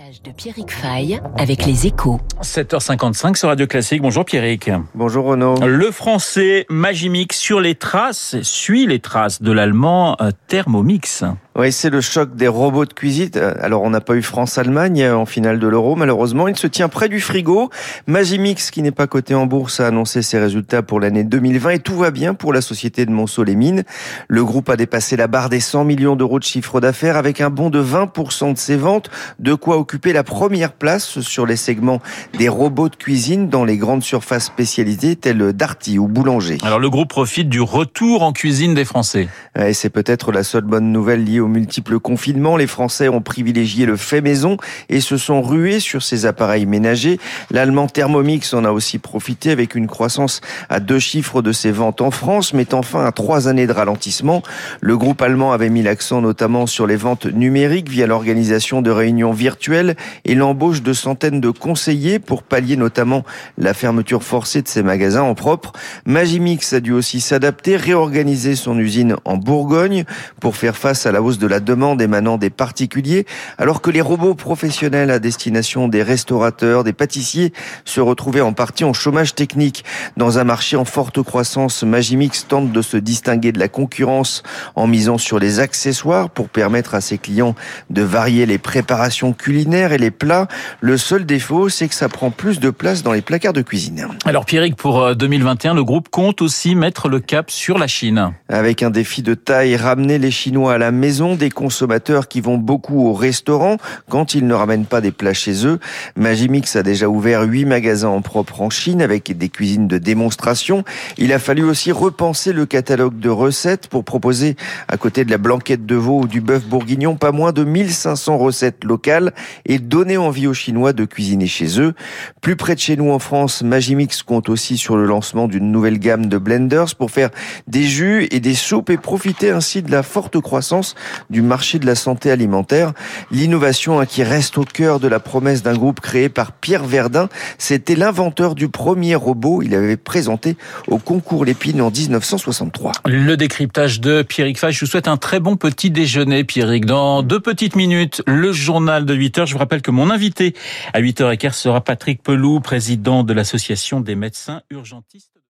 reportage de Pierrick Fay avec les échos. 7h55 sur Radio Classique. Bonjour Pierrick. Bonjour Renaud. Le français Magimix sur les traces suit les traces de l'allemand euh, Thermomix. Oui, c'est le choc des robots de cuisine. Alors, on n'a pas eu France-Allemagne en finale de l'Euro, malheureusement. Il se tient près du frigo. Magimix, qui n'est pas coté en bourse, a annoncé ses résultats pour l'année 2020 et tout va bien pour la société de Monceau-les-Mines. Le groupe a dépassé la barre des 100 millions d'euros de chiffre d'affaires avec un bond de 20% de ses ventes, de quoi occuper la première place sur les segments des robots de cuisine dans les grandes surfaces spécialisées telles Darty ou Boulanger. Alors, le groupe profite du retour en cuisine des Français. Et c'est peut-être la seule bonne nouvelle liée aux multiples confinements, les Français ont privilégié le fait maison et se sont rués sur ces appareils ménagers. L'allemand Thermomix en a aussi profité avec une croissance à deux chiffres de ses ventes en France, mettant fin à trois années de ralentissement. Le groupe allemand avait mis l'accent notamment sur les ventes numériques via l'organisation de réunions virtuelles et l'embauche de centaines de conseillers pour pallier notamment la fermeture forcée de ses magasins en propre. Magimix a dû aussi s'adapter, réorganiser son usine en Bourgogne pour faire face à la hausse de la demande émanant des particuliers, alors que les robots professionnels à destination des restaurateurs, des pâtissiers se retrouvaient en partie en chômage technique. Dans un marché en forte croissance, Magimix tente de se distinguer de la concurrence en misant sur les accessoires pour permettre à ses clients de varier les préparations culinaires et les plats. Le seul défaut, c'est que ça prend plus de place dans les placards de cuisine. Alors Pierrick, pour 2021, le groupe compte aussi mettre le cap sur la Chine. Avec un défi de taille, ramener les Chinois à la maison, des consommateurs qui vont beaucoup au restaurant quand ils ne ramènent pas des plats chez eux. Magimix a déjà ouvert huit magasins en propre en Chine avec des cuisines de démonstration. Il a fallu aussi repenser le catalogue de recettes pour proposer, à côté de la blanquette de veau ou du bœuf bourguignon, pas moins de 1500 recettes locales et donner envie aux Chinois de cuisiner chez eux. Plus près de chez nous en France, Magimix compte aussi sur le lancement d'une nouvelle gamme de blenders pour faire des jus et des soupes et profiter ainsi de la forte croissance du marché de la santé alimentaire. L'innovation hein, qui reste au cœur de la promesse d'un groupe créé par Pierre Verdun, c'était l'inventeur du premier robot. Il avait présenté au concours Lépine en 1963. Le décryptage de Pierrick Fay. Je vous souhaite un très bon petit déjeuner, Pierrick. Dans deux petites minutes, le journal de 8 heures. Je vous rappelle que mon invité à 8h15 sera Patrick Peloux, président de l'association des médecins urgentistes.